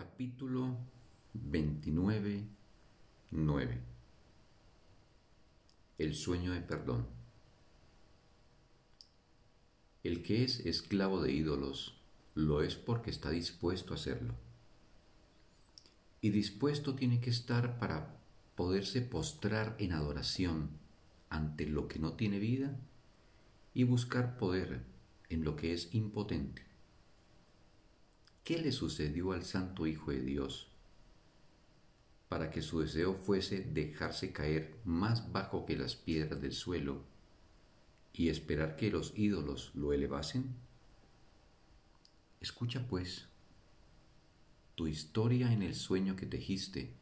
Capítulo 29, 9 El sueño de perdón El que es esclavo de ídolos lo es porque está dispuesto a hacerlo. Y dispuesto tiene que estar para poderse postrar en adoración ante lo que no tiene vida y buscar poder en lo que es impotente. ¿Qué le sucedió al Santo Hijo de Dios para que su deseo fuese dejarse caer más bajo que las piedras del suelo y esperar que los ídolos lo elevasen? Escucha pues tu historia en el sueño que tejiste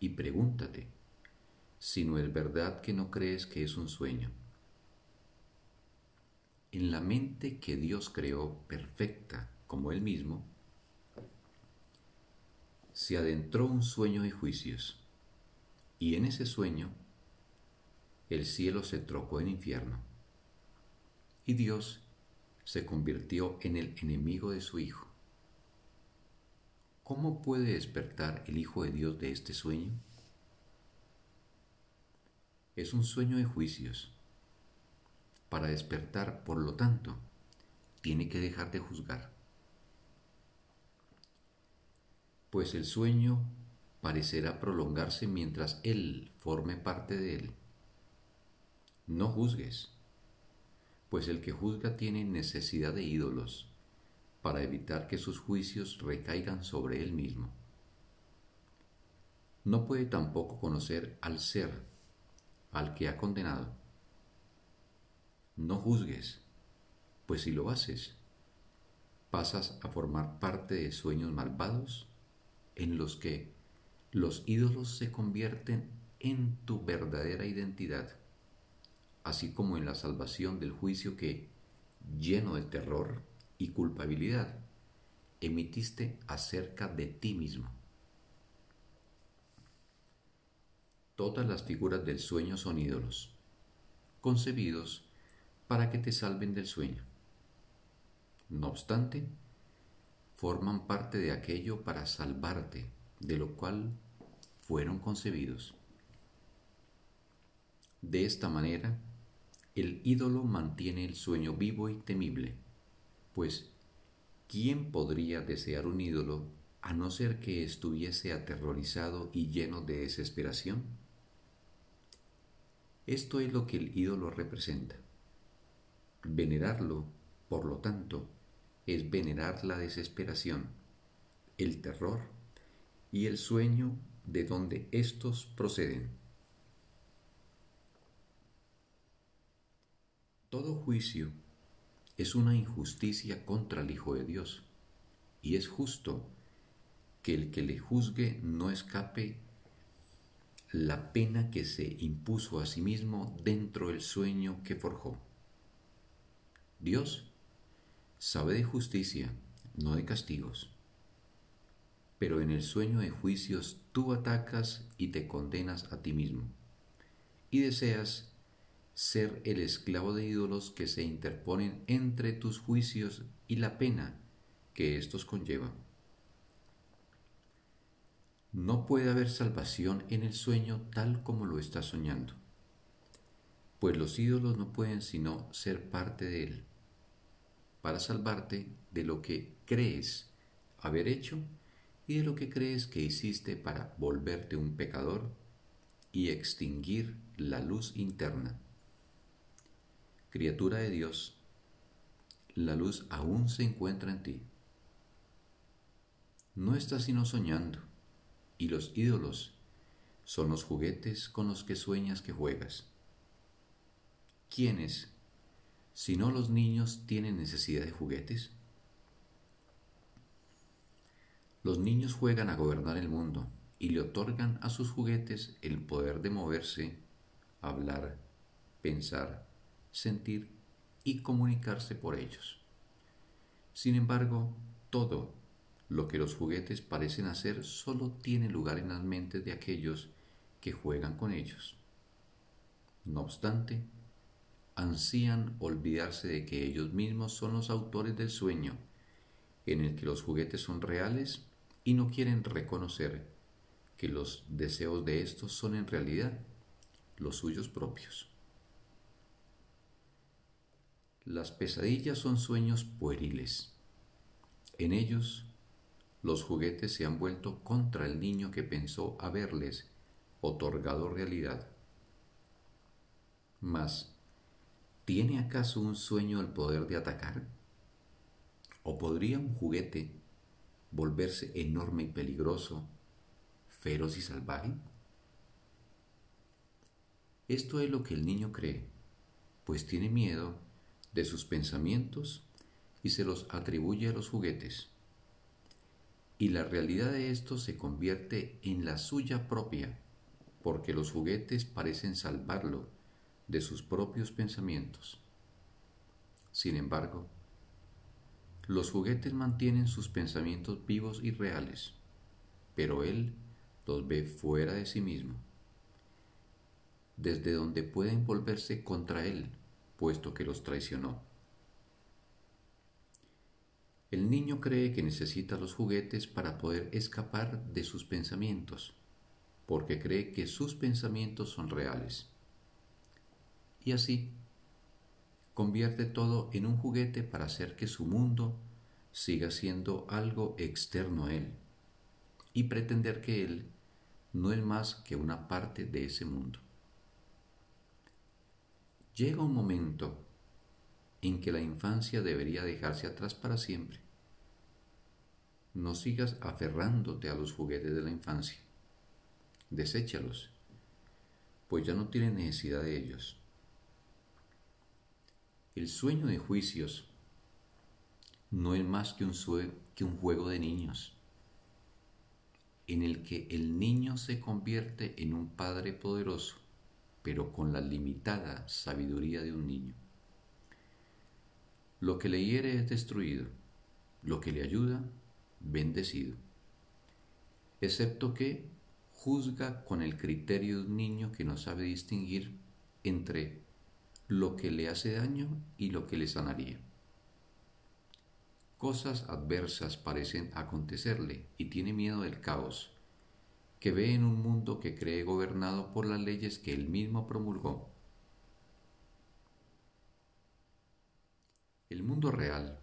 y pregúntate si no es verdad que no crees que es un sueño. En la mente que Dios creó perfecta como Él mismo, se adentró un sueño de juicios, y en ese sueño el cielo se trocó en infierno, y Dios se convirtió en el enemigo de su Hijo. ¿Cómo puede despertar el Hijo de Dios de este sueño? Es un sueño de juicios. Para despertar, por lo tanto, tiene que dejar de juzgar pues el sueño parecerá prolongarse mientras Él forme parte de él. No juzgues, pues el que juzga tiene necesidad de ídolos para evitar que sus juicios recaigan sobre él mismo. No puede tampoco conocer al ser, al que ha condenado. No juzgues, pues si lo haces, pasas a formar parte de sueños malvados en los que los ídolos se convierten en tu verdadera identidad, así como en la salvación del juicio que, lleno de terror y culpabilidad, emitiste acerca de ti mismo. Todas las figuras del sueño son ídolos, concebidos para que te salven del sueño. No obstante, forman parte de aquello para salvarte, de lo cual fueron concebidos. De esta manera, el ídolo mantiene el sueño vivo y temible, pues ¿quién podría desear un ídolo a no ser que estuviese aterrorizado y lleno de desesperación? Esto es lo que el ídolo representa. Venerarlo, por lo tanto, es venerar la desesperación, el terror y el sueño de donde éstos proceden. Todo juicio es una injusticia contra el Hijo de Dios, y es justo que el que le juzgue no escape la pena que se impuso a sí mismo dentro del sueño que forjó. Dios sabe de justicia, no de castigos. Pero en el sueño de juicios tú atacas y te condenas a ti mismo, y deseas ser el esclavo de ídolos que se interponen entre tus juicios y la pena que éstos conllevan. No puede haber salvación en el sueño tal como lo estás soñando, pues los ídolos no pueden sino ser parte de él para salvarte de lo que crees haber hecho y de lo que crees que hiciste para volverte un pecador y extinguir la luz interna. Criatura de Dios, la luz aún se encuentra en ti. No estás sino soñando, y los ídolos son los juguetes con los que sueñas que juegas. ¿Quiénes si no los niños tienen necesidad de juguetes? Los niños juegan a gobernar el mundo y le otorgan a sus juguetes el poder de moverse, hablar, pensar, sentir y comunicarse por ellos. Sin embargo, todo lo que los juguetes parecen hacer solo tiene lugar en las mentes de aquellos que juegan con ellos. No obstante, ansían olvidarse de que ellos mismos son los autores del sueño, en el que los juguetes son reales y no quieren reconocer que los deseos de estos son en realidad los suyos propios. Las pesadillas son sueños pueriles. En ellos, los juguetes se han vuelto contra el niño que pensó haberles otorgado realidad. Mas, ¿tiene acaso un sueño el poder de atacar? ¿O podría un juguete volverse enorme y peligroso, feroz y salvaje? Esto es lo que el niño cree, pues tiene miedo de sus pensamientos y se los atribuye a los juguetes. Y la realidad de esto se convierte en la suya propia, porque los juguetes parecen salvarlo de sus propios pensamientos. Sin embargo, los juguetes mantienen sus pensamientos vivos y reales, pero él los ve fuera de sí mismo, desde donde pueden volverse contra él, puesto que los traicionó. El niño cree que necesita los juguetes para poder escapar de sus pensamientos, porque cree que sus pensamientos son reales. Y así, convierte todo en un juguete para hacer que su mundo siga siendo algo externo a él y pretender que él no es más que una parte de ese mundo. Llega un momento en que la infancia debería dejarse atrás para siempre. No sigas aferrándote a los juguetes de la infancia. Deséchalos, pues ya no tienes necesidad de ellos. El sueño de juicios no es más que un, que un juego de niños, en el que el niño se convierte en un padre poderoso, pero con la limitada sabiduría de un niño. Lo que le hiere es destruido, lo que le ayuda, bendecido, excepto que juzga con el criterio de un niño que no sabe distinguir entre lo que le hace daño y lo que le sanaría. Cosas adversas parecen acontecerle y tiene miedo del caos, que ve en un mundo que cree gobernado por las leyes que él mismo promulgó. El mundo real,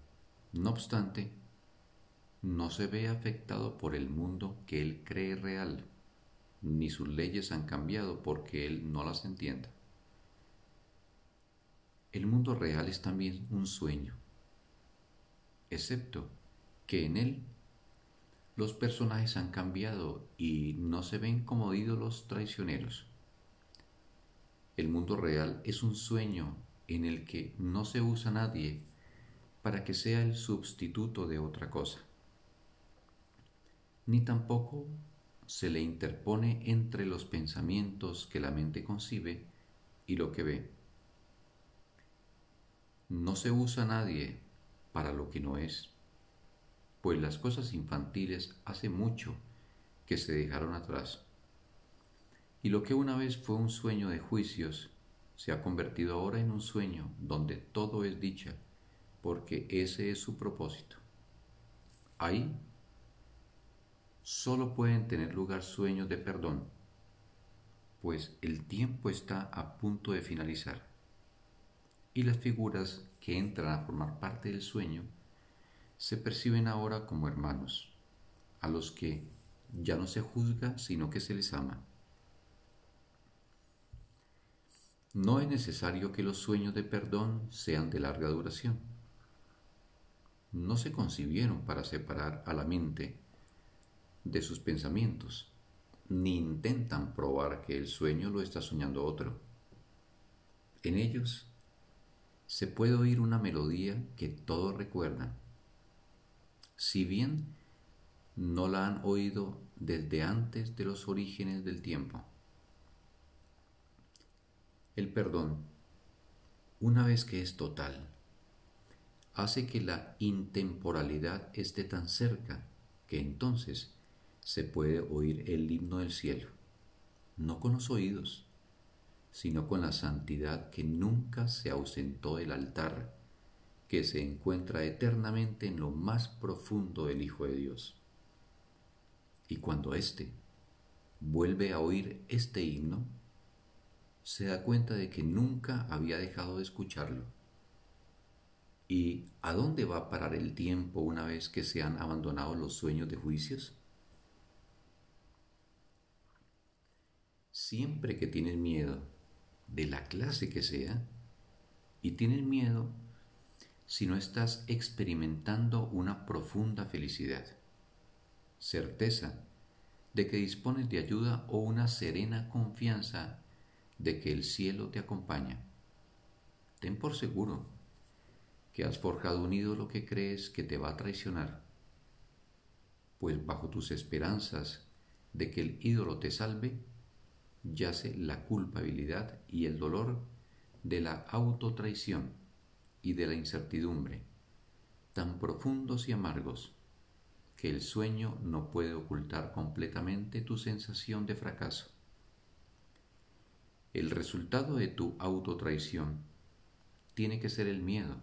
no obstante, no se ve afectado por el mundo que él cree real, ni sus leyes han cambiado porque él no las entienda. El mundo real es también un sueño, excepto que en él los personajes han cambiado y no se ven como ídolos traicioneros. El mundo real es un sueño en el que no se usa nadie para que sea el sustituto de otra cosa, ni tampoco se le interpone entre los pensamientos que la mente concibe y lo que ve. No se usa nadie para lo que no es, pues las cosas infantiles hace mucho que se dejaron atrás. Y lo que una vez fue un sueño de juicios se ha convertido ahora en un sueño donde todo es dicha, porque ese es su propósito. Ahí solo pueden tener lugar sueños de perdón, pues el tiempo está a punto de finalizar y las figuras que entran a formar parte del sueño se perciben ahora como hermanos, a los que ya no se juzga, sino que se les ama. No es necesario que los sueños de perdón sean de larga duración. No se concibieron para separar a la mente de sus pensamientos, ni intentan probar que el sueño lo está soñando otro. En ellos se puede oír una melodía que todos recuerdan, si bien no la han oído desde antes de los orígenes del tiempo. El perdón, una vez que es total, hace que la intemporalidad esté tan cerca que entonces se puede oír el himno del cielo, no con los oídos, sino con la santidad que nunca se ausentó del altar, que se encuentra eternamente en lo más profundo del Hijo de Dios. Y cuando éste vuelve a oír este himno, se da cuenta de que nunca había dejado de escucharlo. ¿Y a dónde va a parar el tiempo una vez que se han abandonado los sueños de juicios? Siempre que tienes miedo, de la clase que sea, y tienes miedo si no estás experimentando una profunda felicidad, certeza de que dispones de ayuda o una serena confianza de que el cielo te acompaña. Ten por seguro que has forjado un ídolo que crees que te va a traicionar, pues bajo tus esperanzas de que el ídolo te salve, yace la culpabilidad y el dolor de la autotraición y de la incertidumbre, tan profundos y amargos que el sueño no puede ocultar completamente tu sensación de fracaso. El resultado de tu autotraición tiene que ser el miedo,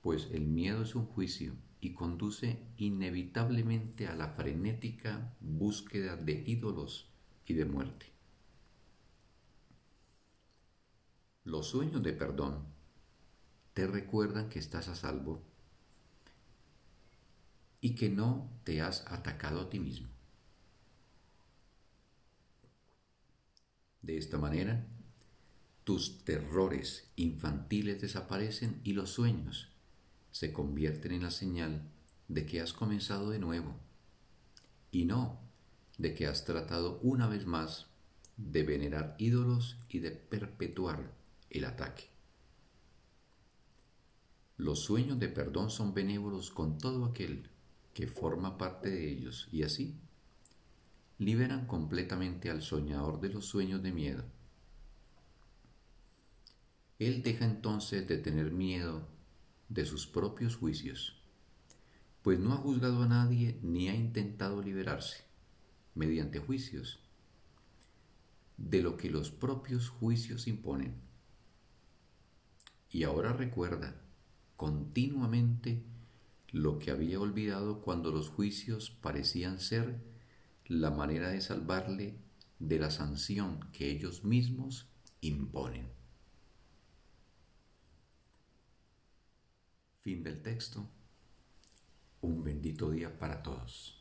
pues el miedo es un juicio y conduce inevitablemente a la frenética búsqueda de ídolos y de muerte. Los sueños de perdón te recuerdan que estás a salvo y que no te has atacado a ti mismo. De esta manera, tus terrores infantiles desaparecen y los sueños se convierten en la señal de que has comenzado de nuevo y no de que has tratado una vez más de venerar ídolos y de perpetuar el ataque. Los sueños de perdón son benévolos con todo aquel que forma parte de ellos y así liberan completamente al soñador de los sueños de miedo. Él deja entonces de tener miedo de sus propios juicios, pues no ha juzgado a nadie ni ha intentado liberarse, mediante juicios, de lo que los propios juicios imponen. Y ahora recuerda continuamente lo que había olvidado cuando los juicios parecían ser la manera de salvarle de la sanción que ellos mismos imponen. Fin del texto. Un bendito día para todos.